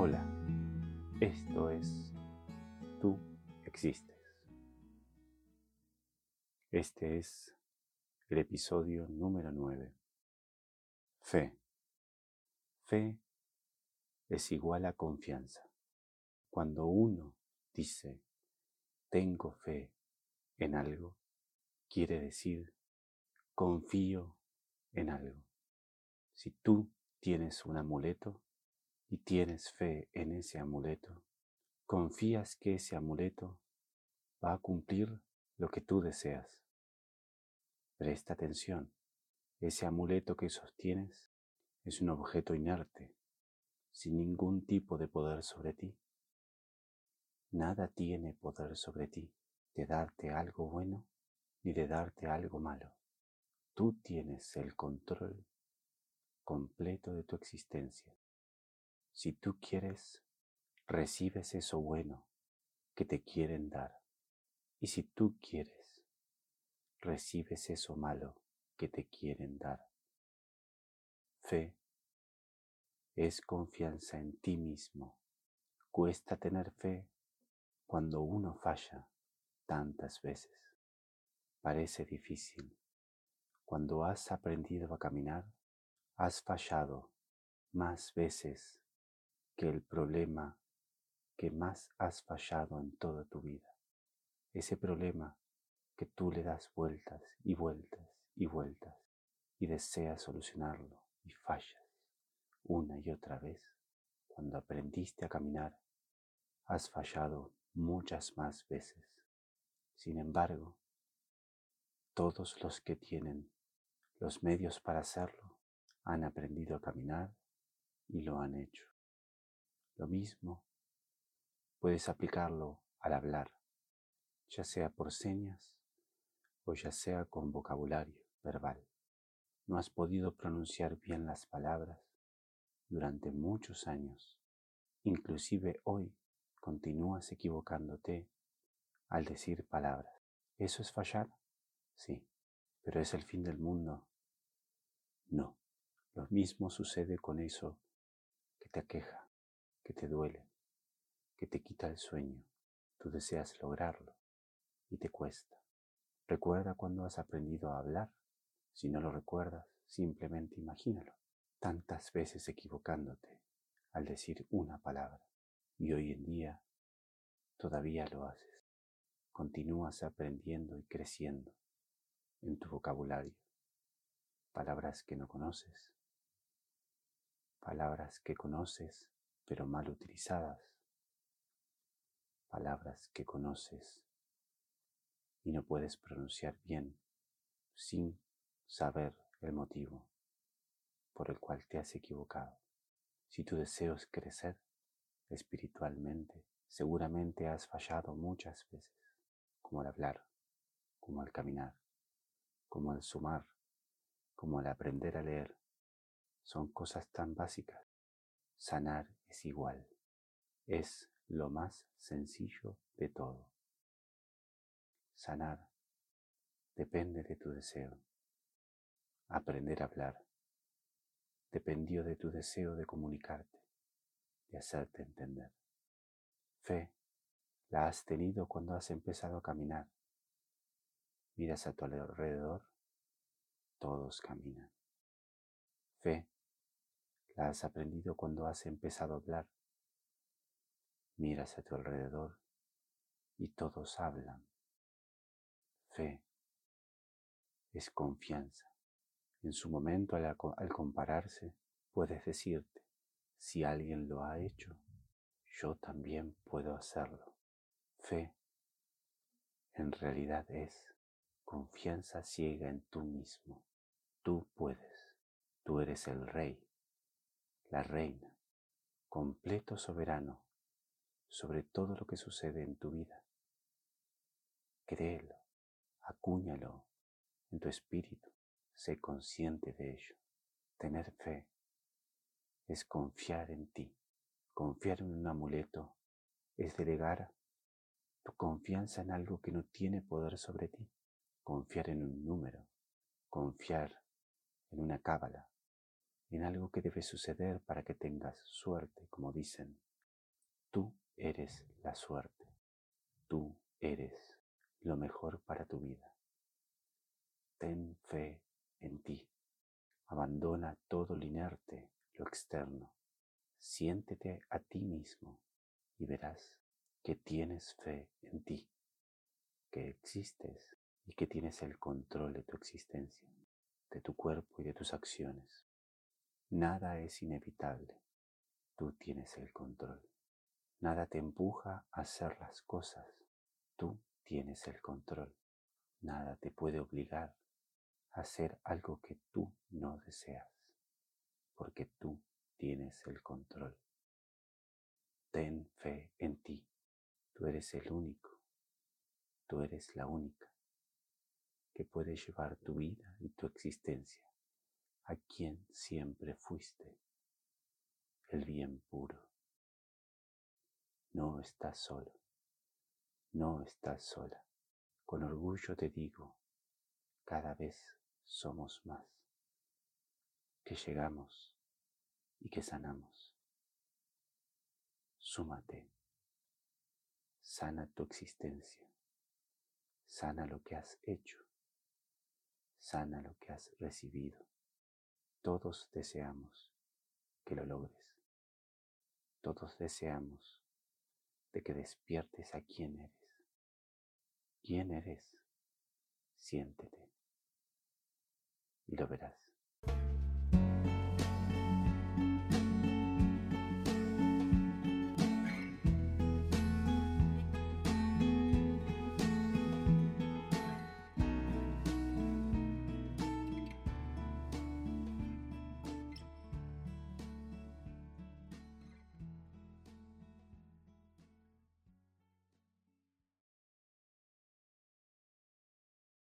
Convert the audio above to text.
Hola, esto es Tú existes. Este es el episodio número 9. Fe. Fe es igual a confianza. Cuando uno dice tengo fe en algo, quiere decir confío en algo. Si tú tienes un amuleto y tienes fe en ese amuleto, confías que ese amuleto va a cumplir lo que tú deseas. Presta atención, ese amuleto que sostienes es un objeto inerte, sin ningún tipo de poder sobre ti. Nada tiene poder sobre ti de darte algo bueno ni de darte algo malo. Tú tienes el control completo de tu existencia. Si tú quieres, recibes eso bueno que te quieren dar. Y si tú quieres, recibes eso malo que te quieren dar. Fe es confianza en ti mismo. Cuesta tener fe cuando uno falla tantas veces. Parece difícil. Cuando has aprendido a caminar, has fallado más veces que el problema que más has fallado en toda tu vida. Ese problema que tú le das vueltas y vueltas y vueltas y deseas solucionarlo y fallas una y otra vez. Cuando aprendiste a caminar, has fallado muchas más veces. Sin embargo, todos los que tienen los medios para hacerlo han aprendido a caminar y lo han hecho. Lo mismo puedes aplicarlo al hablar, ya sea por señas o ya sea con vocabulario verbal. No has podido pronunciar bien las palabras durante muchos años. Inclusive hoy continúas equivocándote al decir palabras. ¿Eso es fallar? Sí. ¿Pero es el fin del mundo? No. Lo mismo sucede con eso que te aqueja, que te duele, que te quita el sueño. Tú deseas lograrlo y te cuesta. Recuerda cuando has aprendido a hablar. Si no lo recuerdas, simplemente imagínalo. Tantas veces equivocándote al decir una palabra. Y hoy en día todavía lo haces. Continúas aprendiendo y creciendo en tu vocabulario. Palabras que no conoces, palabras que conoces pero mal utilizadas, palabras que conoces y no puedes pronunciar bien sin saber el motivo por el cual te has equivocado. Si tu deseo es crecer espiritualmente, seguramente has fallado muchas veces, como al hablar, como al caminar, como al sumar, como al aprender a leer, son cosas tan básicas. Sanar es igual. Es lo más sencillo de todo. Sanar depende de tu deseo. Aprender a hablar dependió de tu deseo de comunicarte, de hacerte entender. Fe la has tenido cuando has empezado a caminar. Miras a tu alrededor, todos caminan. Fe has aprendido cuando has empezado a hablar. Miras a tu alrededor y todos hablan. Fe es confianza. En su momento al, al, compararse, puedes decirte, si alguien lo ha hecho, yo también puedo hacerlo. Fe en realidad es confianza ciega en tú mismo. Tú puedes. Tú eres el rey la reina, completo soberano sobre todo lo que sucede en tu vida. Créelo, acúñalo en tu espíritu, sé consciente de ello. Tener fe es confiar en ti. Confiar en un amuleto es delegar tu confianza en algo que no tiene poder sobre ti. Confiar en un número, confiar en una cábala, en algo que debe suceder para que tengas suerte, como dicen, Tú eres la suerte. Tú eres lo mejor para tu vida. Ten fe en ti. Abandona todo lo inerte, lo externo. Siéntete a ti mismo y verás que tienes fe en ti, que existes y que tienes el control de tu existencia, de tu cuerpo y de tus acciones. Nada es inevitable. Tú tienes el control. Nada te empuja a hacer las cosas. Tú tienes el control. Nada te puede obligar a hacer algo que tú no deseas, porque tú tienes el control. Ten fe en ti. Tú eres el único. Tú eres la única que puede llevar tu vida y tu existencia a quien siempre fuiste, el bien puro. No estás solo, no estás sola. Con orgullo te digo, cada vez somos más, que llegamos y que sanamos. Súmate, sana tu existencia, sana lo que has hecho, sana lo que has recibido. Todos deseamos que lo logres. Todos deseamos de que despiertes a quién eres. ¿Quién eres? Siéntete y lo verás.